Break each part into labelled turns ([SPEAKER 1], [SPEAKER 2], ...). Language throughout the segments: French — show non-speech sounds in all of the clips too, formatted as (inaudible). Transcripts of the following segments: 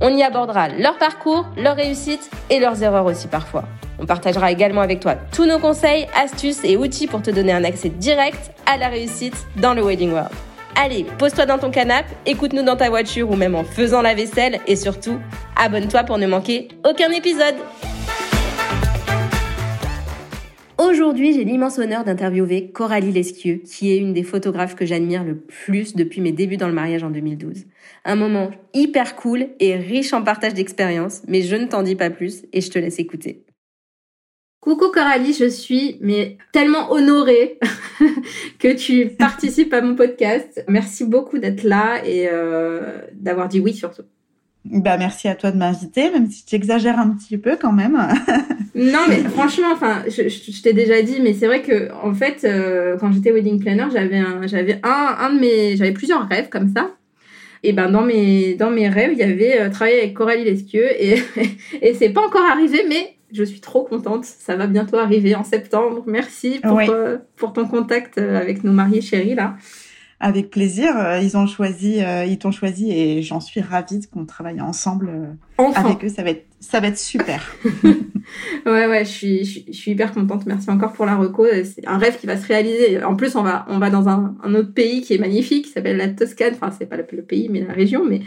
[SPEAKER 1] On y abordera leur parcours, leurs réussites et leurs erreurs aussi parfois. On partagera également avec toi tous nos conseils, astuces et outils pour te donner un accès direct à la réussite dans le Wedding World. Allez, pose-toi dans ton canapé, écoute-nous dans ta voiture ou même en faisant la vaisselle et surtout, abonne-toi pour ne manquer aucun épisode. Aujourd'hui, j'ai l'immense honneur d'interviewer Coralie Lesquieux, qui est une des photographes que j'admire le plus depuis mes débuts dans le mariage en 2012. Un moment hyper cool et riche en partage d'expériences, mais je ne t'en dis pas plus et je te laisse écouter. Coucou Coralie, je suis tellement honorée (laughs) que tu participes à mon podcast. Merci beaucoup d'être là et euh, d'avoir dit oui surtout.
[SPEAKER 2] Bah merci à toi de m'inviter, même si tu exagères un petit peu quand même. (laughs)
[SPEAKER 1] non mais franchement, enfin, je, je, t'ai déjà dit, mais c'est vrai que en fait, euh, quand j'étais wedding planner, j'avais un, j'avais un, un de mes, j'avais plusieurs rêves comme ça. Et ben dans mes dans mes rêves, il y avait euh, travailler avec Coralie Lesquieux et (laughs) et c'est pas encore arrivé, mais je suis trop contente. Ça va bientôt arriver en septembre. Merci pour, euh, pour ton contact avec nos mariés chéris là.
[SPEAKER 2] Avec plaisir. Euh, ils ont choisi, ils t'ont choisi et j'en suis ravie qu'on travaille ensemble avec eux. Ça va être, ça va être super. (laughs) (laughs)
[SPEAKER 1] ouais, ouais, je suis, je, suis hyper contente. Merci encore pour la reco. C'est un rêve qui va se réaliser. En plus, on va, on va dans un, un autre pays qui est magnifique, qui s'appelle la Toscane. Enfin, c'est pas le pays, mais la région. Mais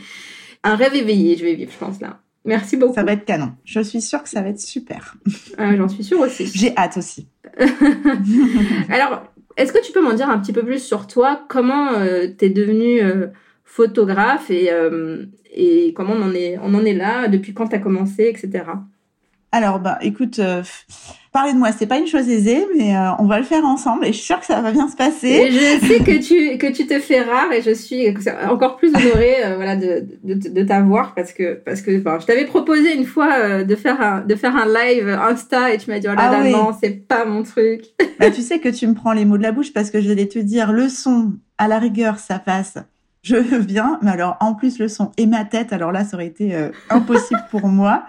[SPEAKER 1] un rêve éveillé, je vais vivre, je pense là. Merci beaucoup.
[SPEAKER 2] Ça va être canon. Je suis sûre que ça va être super.
[SPEAKER 1] Ah, J'en suis sûre aussi.
[SPEAKER 2] J'ai hâte aussi. (laughs)
[SPEAKER 1] Alors, est-ce que tu peux m'en dire un petit peu plus sur toi? Comment euh, tu es devenue euh, photographe et, euh, et comment on en, est, on en est là? Depuis quand tu as commencé, etc.
[SPEAKER 2] Alors, bah, écoute, parler de moi, c'est pas une chose aisée, mais euh, on va le faire ensemble et je suis sûre que ça va bien se passer.
[SPEAKER 1] Et je sais que tu que tu te fais rare et je suis encore plus honorée euh, voilà de, de, de t'avoir parce que parce que je t'avais proposé une fois euh, de faire un de faire un live Insta et tu m'as dit oh là ah là non c'est pas mon truc.
[SPEAKER 2] Bah, tu sais que tu me prends les mots de la bouche parce que je vais te dire le son à la rigueur ça passe je (laughs) viens, mais alors en plus le son et ma tête, alors là ça aurait été euh, impossible pour (laughs) moi.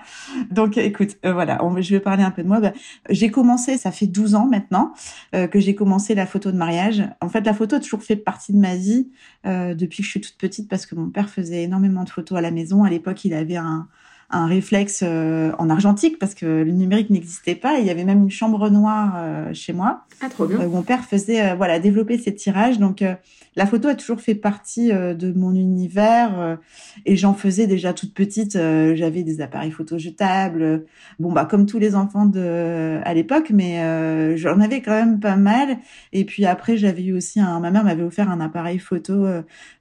[SPEAKER 2] Donc écoute, euh, voilà, je vais parler un peu de moi. Bah, j'ai commencé, ça fait 12 ans maintenant euh, que j'ai commencé la photo de mariage. En fait, la photo a toujours fait partie de ma vie depuis que je suis toute petite parce que mon père faisait énormément de photos à la maison. À l'époque, il avait un, un réflexe en argentique parce que le numérique n'existait pas. il y avait même une chambre noire chez moi.
[SPEAKER 1] Ah, trop bien.
[SPEAKER 2] mon père faisait, voilà, développer ses tirages. Donc, la photo a toujours fait partie euh, de mon univers euh, et j'en faisais déjà toute petite. Euh, j'avais des appareils photo jetables, bon bah comme tous les enfants de à l'époque, mais j'en avais quand même pas mal. Et puis après, j'avais eu aussi un, ma mère m'avait offert un appareil photo,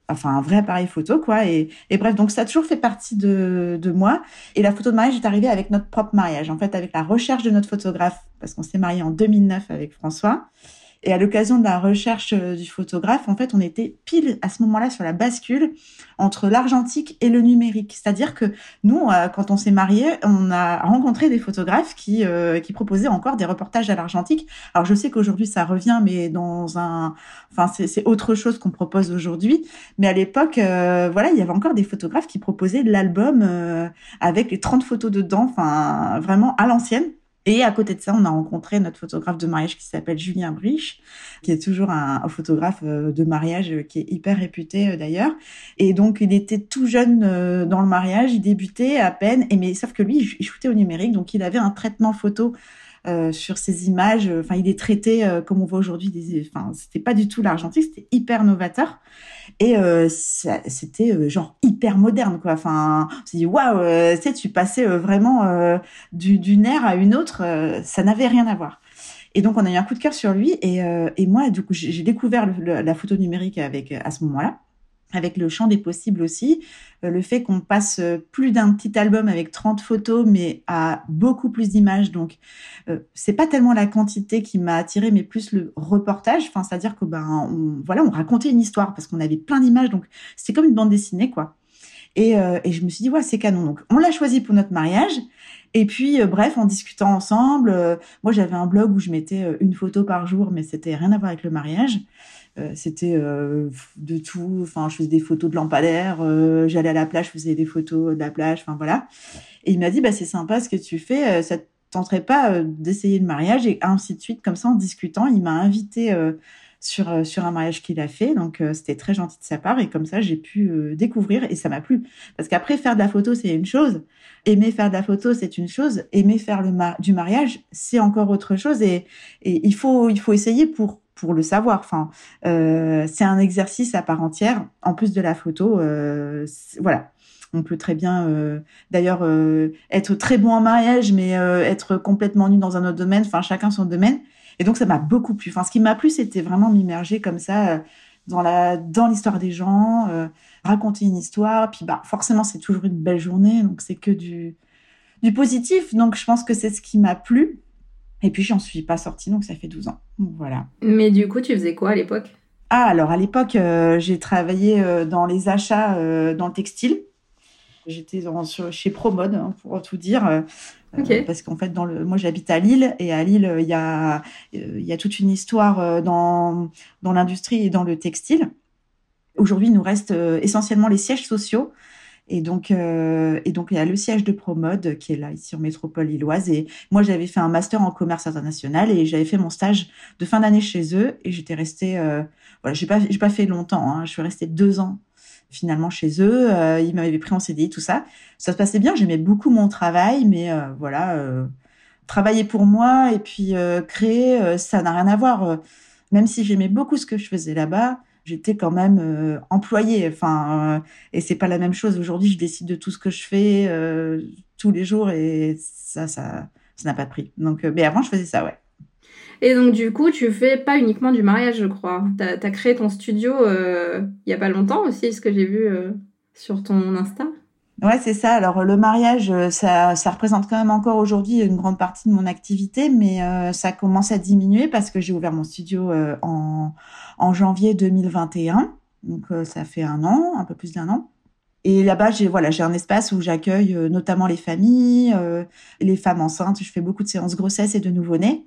[SPEAKER 2] enfin un vrai appareil photo quoi. Et, et, bref, donc ça a toujours fait partie de, de moi. Et la photo de mariage est arrivée avec notre propre mariage, en fait avec la recherche de notre photographe, parce qu'on s'est marié en 2009 avec François. Et à l'occasion de la recherche euh, du photographe, en fait, on était pile à ce moment-là sur la bascule entre l'argentique et le numérique. C'est-à-dire que nous, euh, quand on s'est mariés, on a rencontré des photographes qui, euh, qui proposaient encore des reportages à l'argentique. Alors je sais qu'aujourd'hui ça revient, mais dans un, enfin c'est autre chose qu'on propose aujourd'hui. Mais à l'époque, voilà, il y avait encore des photographes qui proposaient l'album avec les 30 photos dedans, enfin vraiment à l'ancienne. Et à côté de ça, on a rencontré notre photographe de mariage qui s'appelle Julien Brich, qui est toujours un, photographe euh, de mariage euh, qui est hyper réputé euh, d'ailleurs. Et donc, il était tout jeune dans le mariage, il débutait à peine, et mais sauf que lui, il shootait au numérique, donc il avait un traitement photo euh, sur ces images. Enfin, il est traité euh, comme on voit aujourd'hui. Enfin, c'était pas du tout l'argentique, c'était hyper novateur et euh, c'était genre hyper moderne quoi. Enfin, on s'est dit waouh, tu sais, tu passais vraiment d'une ère à une autre, ça n'avait rien à voir. Et donc on a eu un coup de cœur sur lui et, et moi du coup j'ai découvert la photo numérique avec à ce moment-là avec le champ des possibles aussi, euh, le fait qu'on passe euh, plus d'un petit album avec 30 photos, mais à beaucoup plus d'images. Donc, euh, c'est pas tellement la quantité qui m'a attiré, mais plus le reportage. Enfin, c'est-à-dire que ben, on, voilà, on racontait une histoire parce qu'on avait plein d'images, donc c'est comme une bande dessinée, quoi. Et, et je me suis dit, ouais, c'est canon. Donc, on l'a choisi pour notre mariage. Et puis, bref, en discutant ensemble, moi, j'avais un blog où je mettais une photo par jour, mais c'était rien à voir avec le mariage. Euh, c'était euh, de tout. Enfin, je faisais des photos de lampadaires. Euh, j'allais à la plage, je faisais des photos de la plage. Enfin voilà. Et il m'a dit, bah c'est sympa ce que tu fais. ça tenterait pas d'essayer le mariage et ainsi de suite. Comme ça, en discutant, il m'a invité sur sur un mariage qu'il a fait. Donc c'était très gentil de sa part et comme ça j'ai pu découvrir et ça m'a plu parce qu'après faire de la photo c'est une chose, aimer faire de la photo c'est une chose, aimer faire le du mariage c'est encore autre chose et, et il faut il faut essayer pour pour le savoir. Enfin, euh, c'est un exercice à part entière, en plus de la photo. Euh, voilà. On peut très bien, euh, d'ailleurs, être très bon en mariage, mais être complètement nu dans un autre domaine. Enfin, chacun son domaine. Et donc, ça m'a beaucoup plu. Enfin, ce qui m'a plu, c'était vraiment m'immerger comme ça dans la dans l'histoire des gens, raconter une histoire. Puis, bah, forcément, c'est toujours une belle journée, donc c'est que du du positif. Donc, je pense que c'est ce qui m'a plu. Et puis, j'en suis pas sortie, donc ça fait 12 ans. voilà.
[SPEAKER 3] Mais du coup, tu faisais quoi à l'époque?
[SPEAKER 2] Ah, alors à l'époque, euh, j'ai travaillé euh, dans les achats euh, dans le textile. J'étais chez Promode, hein, pour tout dire. parce qu'en fait, dans le, moi, j'habite à Lille et à Lille, il y a, il y a toute une histoire dans, dans l'industrie et dans le textile. Aujourd'hui, il nous reste essentiellement les sièges sociaux et donc, euh, et donc, il y a le siège de Promode qui est là, ici en métropole lilloise. Et moi, j'avais fait un master en commerce international et j'avais fait mon stage de fin d'année chez eux. Et j'étais restée, euh, voilà, j'ai pas, j'ai pas fait longtemps. Hein, je suis restée deux ans finalement chez eux. Euh, ils m'avaient pris en CDI, tout ça. Ça se passait bien. J'aimais beaucoup mon travail, mais euh, voilà, euh, travailler pour moi et puis euh, créer, ça n'a rien à voir. même si j'aimais beaucoup ce que je faisais là-bas j'étais quand même euh, employée. Enfin, euh, et c'est pas la même chose. Aujourd'hui, je décide de tout ce que je fais euh, tous les jours et ça, ça, ça n'a pas de prix. Donc, mais avant, je faisais ça, ouais.
[SPEAKER 3] Et donc, du coup, tu fais pas uniquement du mariage, je crois. Tu as, créé ton studio il y a pas longtemps aussi, ce que j'ai vu sur ton Insta.
[SPEAKER 2] Ouais, c'est ça. Alors le mariage, ça, ça représente quand même encore aujourd'hui une grande partie de mon activité, mais ça commence à diminuer parce que j'ai ouvert mon studio en, en janvier 2021. Donc euh, ça fait un an, un peu plus d'un an. Et là-bas, j'ai voilà, j'ai un espace où j'accueille euh, notamment les familles, euh, les femmes enceintes. Je fais beaucoup de séances grossesse et de nouveau-nés,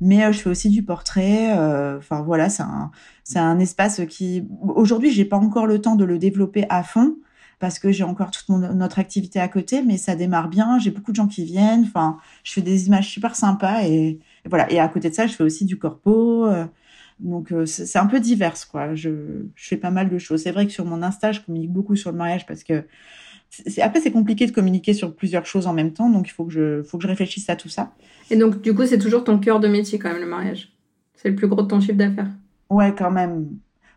[SPEAKER 2] mais je fais aussi du portrait. Enfin voilà, c'est un c'est un espace qui aujourd'hui j'ai pas encore le temps de le développer à fond parce que j'ai encore toute notre activité à côté, mais ça démarre bien. J'ai beaucoup de gens qui viennent. Enfin, je fais des images super sympas et, et voilà. Et à côté de ça, je fais aussi du corpo. Donc euh, c'est un peu divers quoi. Je, je, fais pas mal de choses. C'est vrai que sur mon Insta, je communique beaucoup sur le mariage parce que après c'est compliqué de communiquer sur plusieurs choses en même temps, donc il faut que je faut que je réfléchisse à tout ça.
[SPEAKER 3] Et donc du coup c'est toujours ton cœur de métier quand même le mariage? C'est le plus gros de ton chiffre d'affaires?
[SPEAKER 2] Ouais quand même.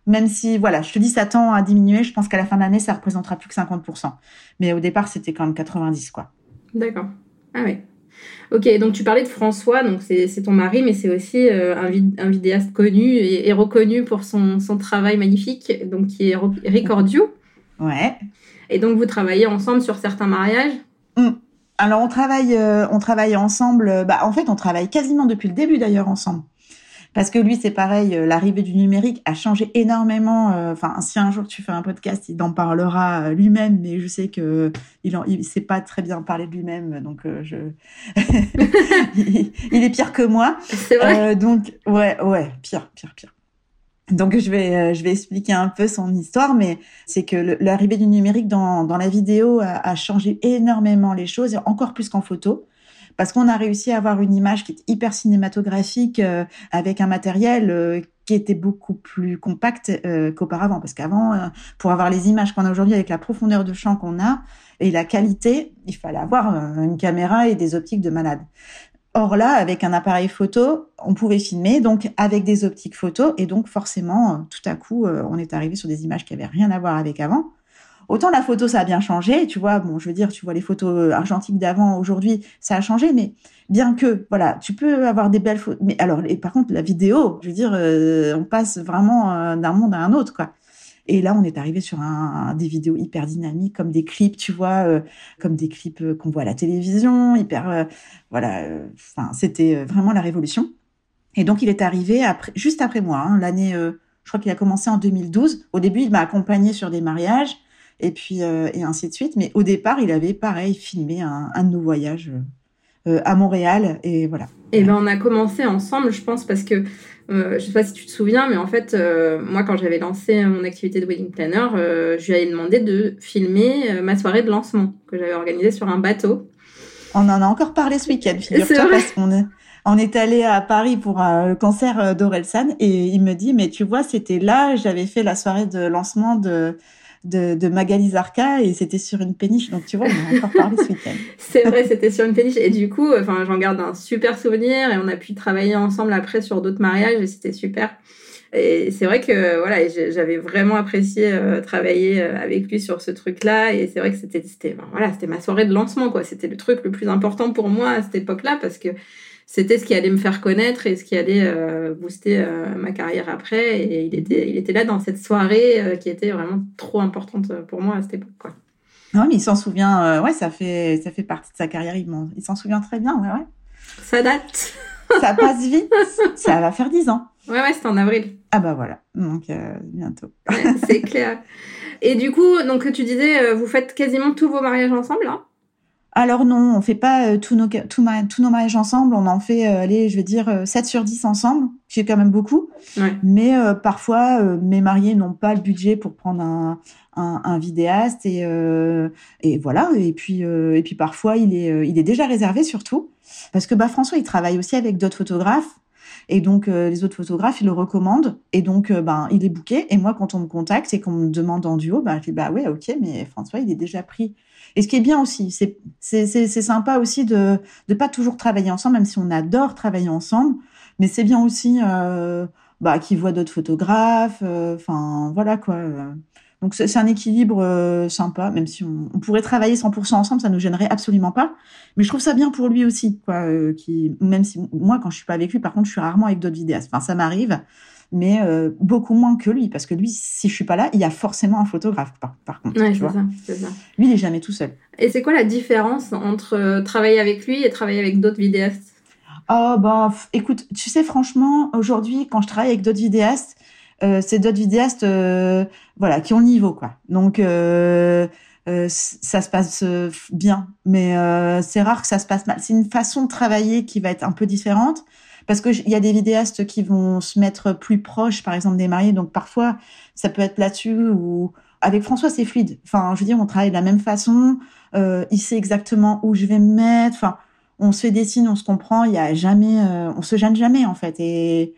[SPEAKER 2] Même si voilà, je te dis ça tend à diminuer, je pense qu'à la fin de l'année ça représentera plus que 50%. Mais au départ c'était quand même 90 quoi.
[SPEAKER 3] D'accord. Ah oui. Ok, donc tu parlais de François, donc c'est ton mari, mais c'est aussi euh, un, vidéaste connu et, reconnu pour son, travail magnifique, donc qui est Ricordio.
[SPEAKER 2] Ouais.
[SPEAKER 3] Et donc vous travaillez ensemble sur certains mariages?
[SPEAKER 2] Mmh. Alors on travaille, euh, on travaille ensemble. Bah, en fait, on travaille quasiment depuis le début d'ailleurs ensemble. Parce que lui, c'est pareil, euh, l'arrivée du numérique a changé énormément. Euh, enfin, si un jour tu fais un podcast, il en parlera euh, lui-même, mais je sais que il, il sait pas très bien parler de lui-même, donc je, (laughs) il, est pire que moi.
[SPEAKER 3] C'est vrai.
[SPEAKER 2] donc ouais, ouais, pire, pire, pire. Donc je vais je vais expliquer un peu son histoire, mais c'est que l'arrivée du numérique dans, dans la vidéo a, a, changé énormément les choses, encore plus qu'en photo parce qu'on a réussi à avoir une image qui est hyper cinématographique euh, avec un matériel euh, qui était beaucoup plus compact euh, qu'auparavant. Parce qu'avant, pour avoir les images qu'on a aujourd'hui avec la profondeur de champ qu'on a et la qualité, il fallait avoir une caméra et des optiques de malade. Or là, avec un appareil photo, on pouvait filmer donc avec des optiques photo et donc forcément, tout à coup, on est arrivé sur des images qui avaient rien à voir avec avant. Autant la photo, ça a bien changé, tu vois. Bon, je veux dire, tu vois les photos euh, argentiques d'avant, aujourd'hui, ça a changé, mais bien que, voilà, tu peux avoir des belles photos. Mais alors, et par contre, la vidéo, je veux dire, euh, on passe vraiment euh, d'un monde à un autre, quoi. Et là, on est arrivé sur un, des vidéos hyper dynamiques, comme des clips, tu vois, comme des clips qu'on voit à la télévision, hyper, voilà. Enfin, c'était vraiment la révolution. Et donc, il est arrivé juste après moi, hein, l'année, je crois qu'il a commencé en 2012. Au début, il m'a accompagné sur des mariages. Et puis et ainsi de suite. Mais au départ, il avait pareil filmé un, un de nos voyages à Montréal et voilà.
[SPEAKER 1] Et ben on a commencé ensemble, je pense, parce que euh, je sais pas si tu te souviens, mais en fait, euh, moi, quand j'avais lancé mon activité de wedding planner, euh, je lui avais demandé de filmer ma soirée de lancement que j'avais organisée sur un bateau.
[SPEAKER 2] On en a encore parlé ce week-end, figure-toi, parce qu'on est, on est allé à Paris pour le concert d'Orelsan et il me dit, mais tu vois, c'était là, j'avais fait la soirée de lancement de de, Magali Zarka et c'était sur une péniche. Donc tu vois, on a encore parlé ce week-end. (laughs)
[SPEAKER 1] c'est vrai, c'était sur une péniche. Et du coup, enfin, j'en garde un super souvenir et on a pu travailler ensemble après sur d'autres mariages et c'était super. Et c'est vrai que voilà, j'avais vraiment apprécié euh, travailler euh, avec lui sur ce truc-là. Et c'est vrai que c'était, c'était, voilà, c'était ma soirée de lancement, quoi. C'était le truc le plus important pour moi à cette époque-là parce que c'était ce qui allait me faire connaître et ce qui allait euh, booster euh, ma carrière après. Et il était, il était là dans cette soirée euh, qui était vraiment trop importante pour moi à cette époque. Quoi.
[SPEAKER 2] Non, mais il s'en souvient. ouais, ça fait, ça fait partie de sa carrière. Il, s'en souvient très bien. Ouais, ouais.
[SPEAKER 1] Ça date. (laughs)
[SPEAKER 2] ça passe vite. (laughs) ça va faire dix ans.
[SPEAKER 1] Ouais, ouais, c'était en avril.
[SPEAKER 2] Ah bah voilà. Donc bientôt.
[SPEAKER 1] c'est clair. Et du coup, donc tu disais, vous faites quasiment tous vos mariages ensemble, là
[SPEAKER 2] alors non, on fait pas euh, tous, nos, tous, nos mariages ensemble. On en fait, euh, allez, je veux dire, 7 euh, sur 10 ensemble, qui est quand même beaucoup. Mais parfois, mes mariés n'ont pas le budget pour prendre un, un, vidéaste et, et voilà. Et puis, et puis parfois, il est, il est déjà réservé surtout. Parce que bah, François, il travaille aussi avec d'autres photographes. Et donc, les autres photographes, ils le recommandent. Et donc, ben, il est booké. Et moi, quand on me contacte et qu'on me demande en duo, bah, je dis, bah ouais, ok, mais François, il est déjà pris. Et ce qui est bien aussi, c'est sympa aussi de de pas toujours travailler ensemble, même si on adore travailler ensemble. Mais c'est bien aussi euh, bah, qu'ils voient d'autres photographes. Euh, enfin voilà quoi. Donc c'est un équilibre euh, sympa, même si on, pourrait travailler 100% ensemble, ça nous gênerait absolument pas. Mais je trouve ça bien pour lui aussi, quoi. Euh, qui même si moi quand je suis pas avec lui, par contre je suis rarement avec d'autres vidéastes. Enfin ça m'arrive, mais euh, beaucoup moins que lui, parce que lui, si je suis pas là, il y a forcément un photographe, par, contre.
[SPEAKER 1] Ouais, ça, ça,
[SPEAKER 2] Lui, il est jamais tout seul.
[SPEAKER 1] Et c'est quoi la différence entre euh, travailler avec lui et travailler avec d'autres vidéastes?
[SPEAKER 2] Oh, bah, écoute, tu sais, franchement, aujourd'hui, quand je travaille avec d'autres vidéastes, euh, c'est d'autres vidéastes, euh, voilà, qui ont le niveau, quoi. Donc, euh, ça se passe bien, mais c'est rare que ça se passe mal. C'est une façon de travailler qui va être un peu différente parce que il y a des vidéastes qui vont se mettre plus proches, par exemple des mariés. Donc parfois, ça peut être là-dessus ou avec François, c'est fluide. Enfin, je veux dire, on travaille de la même façon. Euh, il sait exactement où je vais me mettre. Enfin, on se fait des on se comprend. Il y a jamais, euh, on se gêne jamais en fait et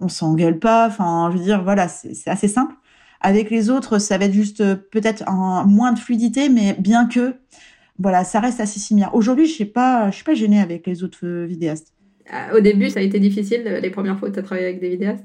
[SPEAKER 2] on s'engueule pas. Enfin, je veux dire, voilà, c'est assez simple. Avec les autres, ça va être juste euh, peut-être moins de fluidité, mais bien que, voilà, ça reste assez similaire. Aujourd'hui, je sais pas, je suis pas gênée avec les autres euh, vidéastes.
[SPEAKER 1] Au début, ça a été difficile les premières fois que tu as travaillé avec des vidéastes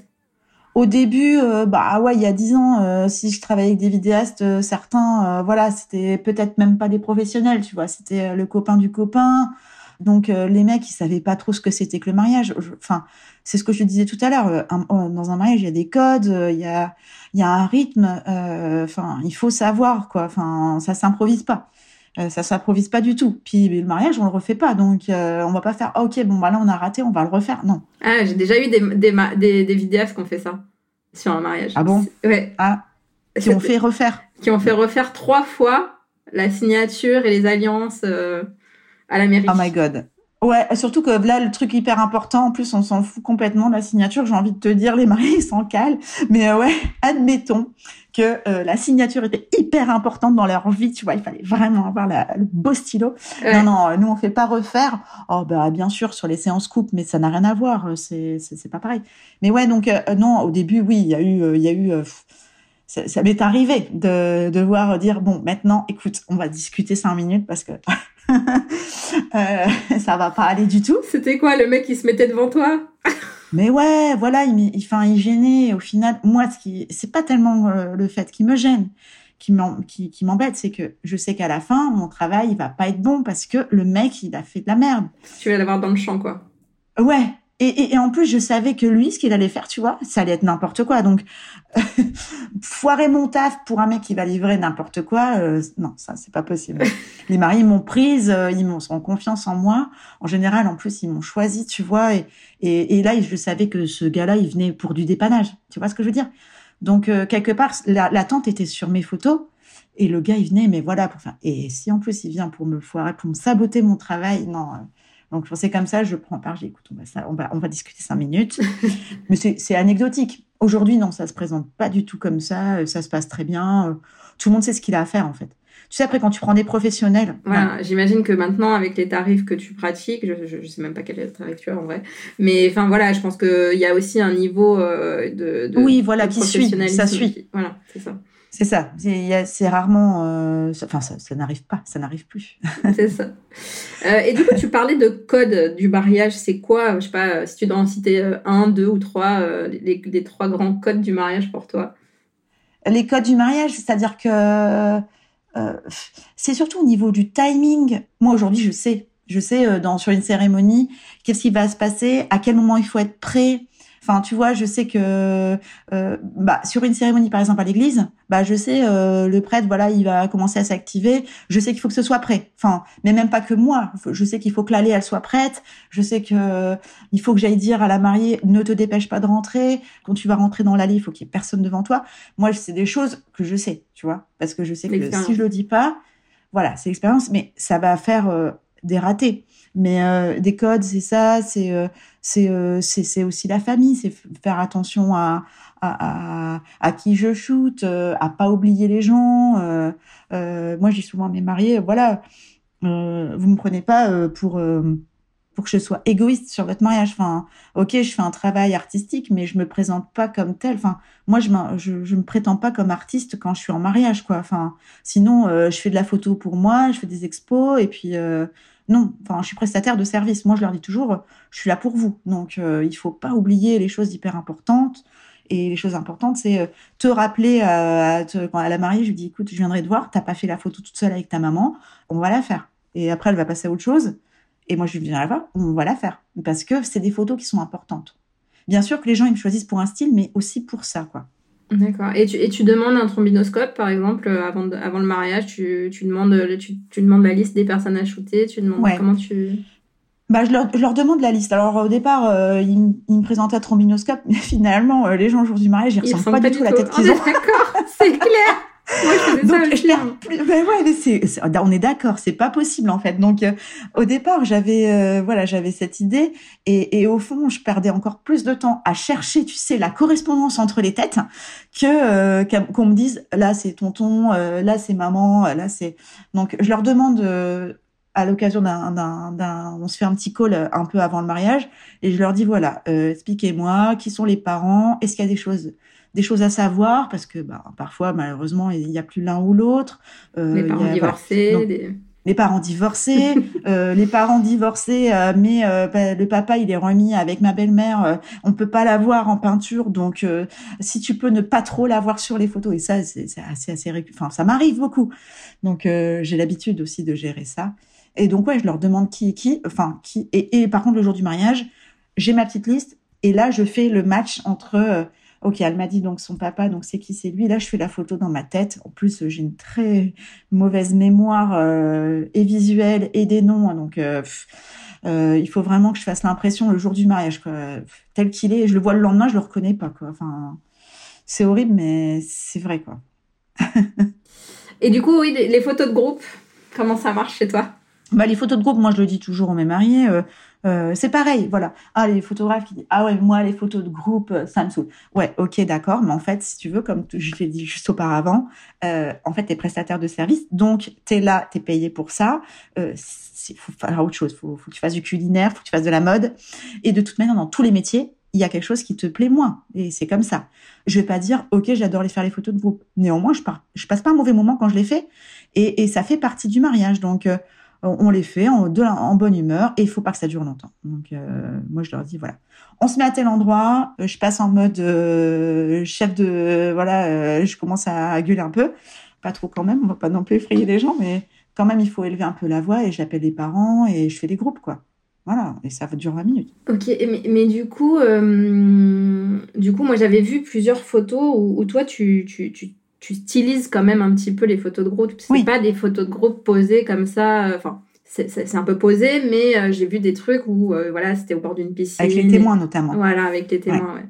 [SPEAKER 2] au début, euh, bah ouais, il y a dix ans, euh, si je travaillais avec des vidéastes, euh, certains, voilà, c'était peut-être même pas des professionnels, tu vois, c'était le copain du copain. Donc les mecs, ils savaient pas trop ce que c'était que le mariage. Enfin, c'est ce que je disais tout à l'heure. dans un mariage, il y a des codes, il y a, il y a un rythme. Enfin, il faut savoir quoi. Enfin, ça s'improvise pas. Euh, ça s'improvise pas du tout. Puis le mariage, on le refait pas. Donc, euh, on va pas faire, ah, ok, bon, bah là, on a raté, on va le refaire. Non.
[SPEAKER 1] Ah, j'ai déjà eu des, des, des, des vidéastes qui ont fait ça sur un mariage.
[SPEAKER 2] Ah bon?
[SPEAKER 1] Ouais.
[SPEAKER 2] Ah, qui ont fait refaire.
[SPEAKER 1] Qui ont fait refaire trois fois la signature et les alliances euh, à la mairie.
[SPEAKER 2] Oh my god. Ouais, surtout que là, le truc hyper important, en plus, on s'en fout complètement de la signature. J'ai envie de te dire, les mariés, s'en calent. Mais ouais, (laughs) admettons que euh, la signature était hyper importante dans leur vie, tu vois, il fallait vraiment avoir la, le beau stylo. Non, non, nous on fait pas refaire. Oh bah bien sûr sur les séances coupe, mais ça n'a rien à voir, euh, c'est c'est pas pareil. Mais ouais, donc euh, non, au début oui, il y a eu il y a eu ça, ça m'est arrivé de devoir dire bon maintenant écoute on va discuter cinq minutes parce que (laughs) (laughs) euh, ça va pas aller du tout.
[SPEAKER 1] C'était quoi le mec qui se mettait devant toi?
[SPEAKER 2] Mais ouais, voilà, il, il, enfin, il gênait. Au final, moi, ce qui, c'est pas tellement euh, le fait qui me gêne, qui m'embête, c'est que je sais qu'à la fin, mon travail, il va pas être bon parce que le mec, il a fait de la merde.
[SPEAKER 1] Tu vas l'avoir dans le champ, quoi.
[SPEAKER 2] Ouais, et, et, en plus, je savais que lui, ce qu'il allait faire, tu vois, ça allait être n'importe quoi. Donc, (laughs) foirer mon taf pour un mec qui va livrer n'importe quoi, euh, non, ça, c'est pas possible. (laughs) Les mariés m'ont prise, euh, ils m'ont ont confiance en moi. En général, en plus, ils m'ont choisi, tu vois. Et, et, et, là, je savais que ce gars-là, il venait pour du dépannage. Tu vois ce que je veux dire? Donc, euh, quelque part, la, la tente était sur mes photos. Et le gars, il venait, mais voilà, pour faire. Et si en plus il vient pour me foirer, pour me saboter mon travail, non. Donc c'est comme ça, je prends part, j'ai écoute, on va, ça, on va, on va discuter cinq minutes. (laughs) mais c'est anecdotique. Aujourd'hui, non, ça se présente pas du tout comme ça. euh, Ça se passe très bien. euh, Tout le monde sait ce qu'il a à faire, en fait. Tu sais, après, quand tu prends des professionnels,
[SPEAKER 1] Voilà, j'imagine que maintenant, avec les tarifs que tu pratiques, je, je sais même pas quel est le tarif tu as en vrai, mais enfin voilà, je pense qu'il y a aussi un niveau euh, de, de.
[SPEAKER 2] Oui, voilà,
[SPEAKER 1] de
[SPEAKER 2] qui suit, ça suit.
[SPEAKER 1] Voilà, c'est ça.
[SPEAKER 2] C'est ça. C'est rarement. euh, ça- Enfin, ça, ça n'arrive pas, ça n'arrive plus. (laughs)
[SPEAKER 1] C'est ça. Euh, et du coup, tu parlais de code du mariage. C'est quoi, je sais pas, si tu dois en citer euh, un, deux ou trois, euh, les, les trois grands codes du mariage pour toi?
[SPEAKER 2] Les codes du mariage, c'est-à-dire que euh, c'est surtout au niveau du timing. Moi aujourd'hui, je sais, je sais euh, dans sur une cérémonie qu'est-ce qui va se passer, à quel moment il faut être prêt. Enfin, tu vois, je sais que euh, bah, sur une cérémonie, par exemple à l'église, bah, je sais euh, le prêtre, voilà, il va commencer à s'activer. Je sais qu'il faut que ce soit prêt. Enfin, mais même pas que moi. Je sais qu'il faut que l'allée elle soit prête. Je sais que euh, il faut que j'aille dire à la mariée, ne te dépêche pas de rentrer. Quand tu vas rentrer dans l'allée, il faut qu'il y ait personne devant toi. Moi, c'est des choses que je sais, tu vois, parce que je sais que si je le dis pas, voilà, c'est l'expérience, mais ça va faire euh, des ratés. Mais euh, des codes, c'est ça, c'est euh, c'est euh, c'est aussi la famille, c'est faire attention à à, à, à qui je shoot, euh, à pas oublier les gens. euh, euh, moi, dis souvent mes mariés, voilà, vous me prenez pas pour pour que je sois égoïste sur votre mariage. Enfin, ok, je fais un travail artistique, mais je me présente pas comme tel. Enfin, moi, je, je, je me prétends pas comme artiste quand je suis en mariage, quoi. Enfin, sinon, euh, je fais de la photo pour moi, je fais des expos, et puis euh, non. Enfin, je suis prestataire de service. Moi, je leur dis toujours, je suis là pour vous. Donc, euh, il faut pas oublier les choses hyper importantes. Et les choses importantes, c'est euh, te rappeler à, la mariée, je lui dis, écoute, je viendrai te voir, t'as pas fait la photo toute seule avec ta maman, on va la faire. Et après, elle va passer à autre chose. Et moi, je viens la voir, on va la faire. Parce que c'est des photos qui sont importantes. Bien sûr que les gens, ils me choisissent pour un style, mais aussi pour ça, quoi.
[SPEAKER 1] D'accord. Et tu, et tu demandes un trombinoscope, par exemple, euh, avant, de- avant le mariage, tu, tu, demandes, le- tu, tu demandes la liste des personnes à shooter, tu demandes
[SPEAKER 2] Ouais.
[SPEAKER 1] comment tu...
[SPEAKER 2] Bah, je leur, je leur demande la liste. Alors, au départ, euh, ils, ils me présentaient à trombinoscope, (laughs) mais finalement, euh, les gens, le jour du mariage, ils
[SPEAKER 1] Ils
[SPEAKER 2] ressemblent pas, du tout la tête
[SPEAKER 1] On
[SPEAKER 2] qu'ils
[SPEAKER 1] est
[SPEAKER 2] ont.
[SPEAKER 1] D'accord, (laughs) c'est clair. Faisais ça
[SPEAKER 2] Donc, je. Ben ouais, on est d'accord, c'est pas possible en fait. Donc, euh, au départ, j'avais, euh, voilà, j'avais cette idée, et, et au fond, je perdais encore plus de temps à chercher, tu sais, la correspondance entre les têtes, que euh, qu'on me dise, là c'est tonton, là c'est maman, là c'est. Donc, je leur demande. à l'occasion d'un, on se fait un petit call un peu avant le mariage et je leur dis voilà, expliquez-moi qui sont les parents, est-ce qu'il y a des choses des choses à savoir parce que bah, parfois malheureusement il n'y a plus l'un ou l'autre Euh,
[SPEAKER 1] Les
[SPEAKER 2] il y a-
[SPEAKER 1] parents
[SPEAKER 2] voilà.
[SPEAKER 1] divorcés.
[SPEAKER 2] Donc,
[SPEAKER 1] des-
[SPEAKER 2] les parents divorcés (laughs) euh, les parents divorcés euh, mais euh, bah, le papa il est remis avec ma belle-mère euh, on peut pas la voir en peinture donc euh, si tu peux ne pas trop la voir sur les photos et ça c'est assez assez enfin ça m'arrive beaucoup donc euh, j'ai l'habitude aussi de gérer ça et donc ouais je leur demande qui est qui enfin qui et, et par contre le jour du mariage j'ai ma petite liste et là je fais le match entre euh, Ok, elle m'a dit donc son papa, donc c'est qui? C'est lui. Là, je fais la photo dans ma tête. En plus, j'ai une très mauvaise mémoire euh, et visuelle et des noms. Donc, euh, euh, il faut vraiment que je fasse l'impression le jour du mariage, tel qu'il est. Je le vois le lendemain, je le reconnais pas. Enfin, c'est horrible, mais c'est vrai, quoi. (laughs)
[SPEAKER 1] Et du coup, oui, les photos de groupe, comment ça marche chez toi?
[SPEAKER 2] Bah, les photos de groupe, moi, je le dis toujours aux mes mariés. euh, euh, c'est pareil, voilà. Ah, les photographes qui disent Ah ouais, moi, les photos de groupe, euh, ça me saoule. Ouais, ok, d'accord, mais en fait, si tu veux, comme je l'ai dit juste auparavant, euh, en fait, t'es prestataire de service, donc t'es là, t'es payé pour ça. Euh, faut faire autre chose, faut, faut que tu fasses du culinaire, faut que tu fasses de la mode. Et de toute manière, dans tous les métiers, il y a quelque chose qui te plaît moins. Et c'est comme ça. Je vais pas dire, ok, j'adore les faire les photos de groupe. Néanmoins, je, pars, passe pas un mauvais moment quand je les fais. Et, et ça fait partie du mariage. Donc, euh, on les fait en, bonne humeur et il faut pas que ça dure longtemps. Donc euh, moi je leur dis voilà, on se met à tel endroit, euh, je passe en mode euh, chef de voilà, je commence à gueuler un peu, pas trop quand même, on va pas non plus effrayer les gens, mais quand même il faut élever un peu la voix et j'appelle les parents et je fais des groupes quoi. Voilà, et ça dure 20 minutes.
[SPEAKER 1] Ok, mais, mais du coup, du coup, moi j'avais vu plusieurs photos où, toi tu, tu, tu stylises quand même un petit peu les photos de groupe. C'est
[SPEAKER 2] Oui.
[SPEAKER 1] pas des photos de groupe posées comme ça. euh, Enfin, c'est- un peu posé, mais euh, j'ai vu des trucs où euh, voilà, c'était au bord d'une piscine.
[SPEAKER 2] Avec les témoins notamment.
[SPEAKER 1] Voilà, avec les témoins, ouais.